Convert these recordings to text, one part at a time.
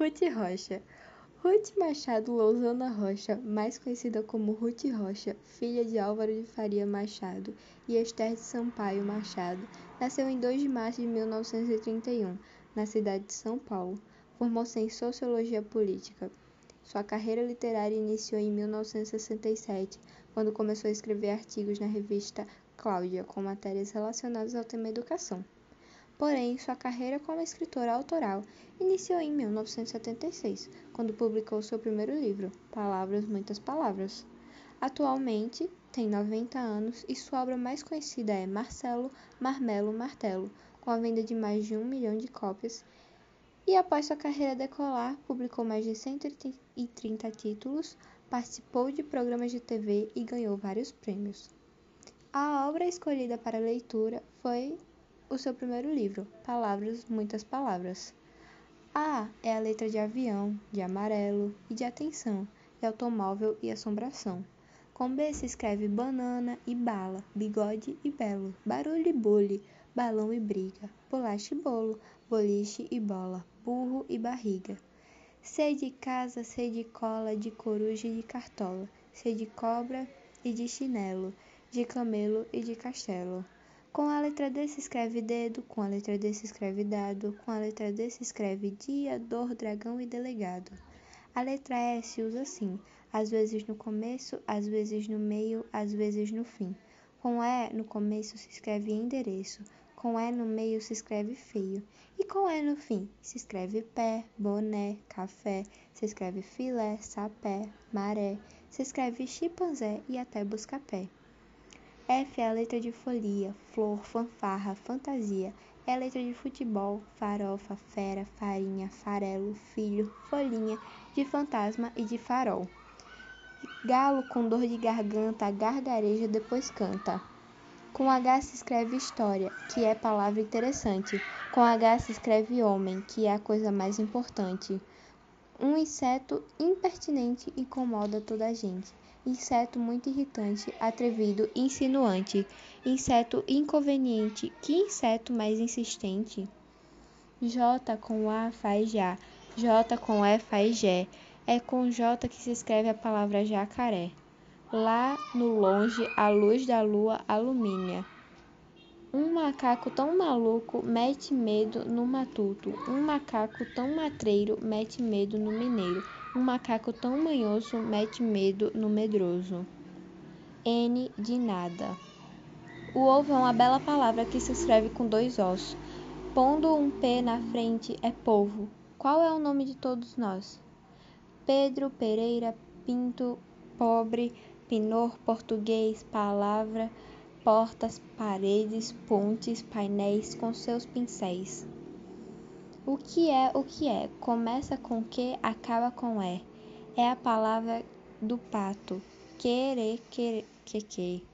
Ruth Rocha Ruth Machado Lousana Rocha, mais conhecida como Ruth Rocha, filha de Álvaro de Faria Machado e Esther de Sampaio Machado, nasceu em 2 de março de 1931, na cidade de São Paulo. Formou-se em Sociologia Política. Sua carreira literária iniciou em 1967, quando começou a escrever artigos na revista Cláudia com matérias relacionadas ao tema educação. Porém, sua carreira como escritora autoral iniciou em 1976, quando publicou seu primeiro livro, Palavras, Muitas Palavras. Atualmente, tem 90 anos e sua obra mais conhecida é Marcelo, Marmelo, Martelo, com a venda de mais de um milhão de cópias. E após sua carreira decolar, publicou mais de 130 títulos, participou de programas de TV e ganhou vários prêmios. A obra escolhida para leitura foi o seu primeiro livro, Palavras, Muitas Palavras. A é a letra de avião, de amarelo e de atenção, de automóvel e assombração. Com B se escreve banana e bala, bigode e belo, barulho e bule, balão e briga, bolacha e bolo, boliche e bola, burro e barriga. C de casa, C de cola, de coruja e de cartola, C de cobra e de chinelo, de camelo e de castelo. Com a letra D se escreve dedo, com a letra D se escreve dado, com a letra D se escreve dia, dor, dragão e delegado. A letra E se usa assim, às vezes no começo, às vezes no meio, às vezes no fim. Com E no começo se escreve endereço, com E no meio se escreve feio, e com E no fim se escreve pé, boné, café, se escreve filé, sapé, maré, se escreve chimpanzé e até busca-pé. F é a letra de folia, flor, fanfarra, fantasia. É a letra de futebol, farofa, fera, farinha, farelo, filho, folhinha, de fantasma e de farol. Galo com dor de garganta, gargareja, depois canta. Com H se escreve história, que é palavra interessante. Com H se escreve homem, que é a coisa mais importante. Um inseto impertinente incomoda toda a gente inseto muito irritante, atrevido, insinuante, inseto inconveniente, que inseto mais insistente? J com A faz já, J com E faz Jé, é com J que se escreve a palavra jacaré. Lá no longe, a luz da lua alumínea. Um macaco tão maluco mete medo no matuto, um macaco tão matreiro mete medo no mineiro. Um macaco tão manhoso mete medo no medroso. N de nada. O ovo é uma bela palavra que se escreve com dois ossos. Pondo um P na frente é povo. Qual é o nome de todos nós? Pedro, Pereira, Pinto, Pobre, Pinor, Português, Palavra, Portas, Paredes, Pontes, Painéis com seus pincéis. O que é o que é? Começa com que, acaba com é. É a palavra do pato. Querer, querer, que, que.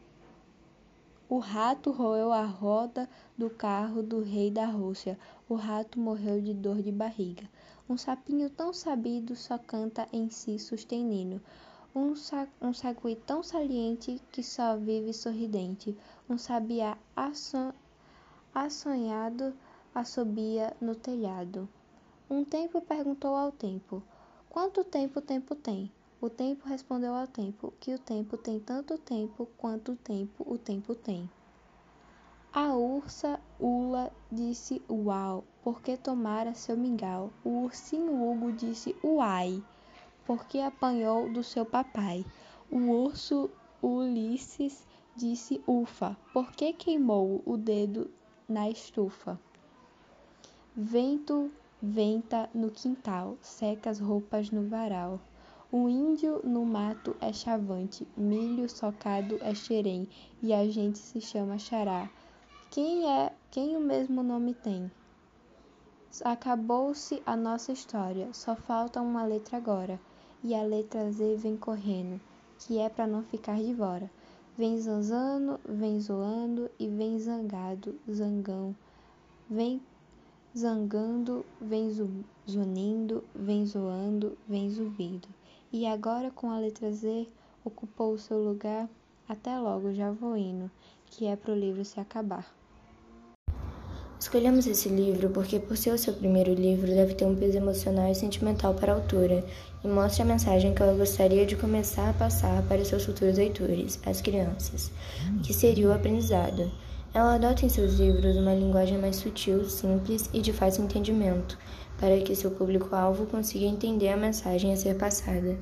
O rato roeu a roda do carro do rei da Rússia. O rato morreu de dor de barriga. Um sapinho tão sabido só canta em si sustenido. Um, sa um sagui tão saliente que só vive sorridente. Um sabiá assonhado assobia no telhado. Um tempo perguntou ao tempo: Quanto tempo o tempo tem? O tempo respondeu ao tempo que o tempo tem tanto tempo quanto tempo o tempo tem. A ursa Ula disse uau, porque tomara seu mingau. O ursinho Hugo disse uai, porque apanhou do seu papai. O urso Ulisses disse ufa, porque queimou o dedo na estufa. Vento venta no quintal, seca as roupas no varal. O índio no mato é chavante, milho socado é xerém, e a gente se chama xará. Quem é, quem o mesmo nome tem? Acabou-se a nossa história, só falta uma letra agora, e a letra Z vem correndo, que é para não ficar de fora. Vem zanzando, vem zoando e vem zangado, zangão. Vem zangando, vem zunindo, vem zoando, vem zumbido. E agora com a letra Z ocupou o seu lugar, até logo já vou indo, que é pro livro se acabar. Escolhemos esse livro porque, por ser o seu primeiro livro, deve ter um peso emocional e sentimental para a autora e mostra a mensagem que ela gostaria de começar a passar para seus futuros leitores, as crianças, que seria o aprendizado. Ela adota em seus livros uma linguagem mais sutil, simples e de fácil entendimento, para que seu público-alvo consiga entender a mensagem a ser passada.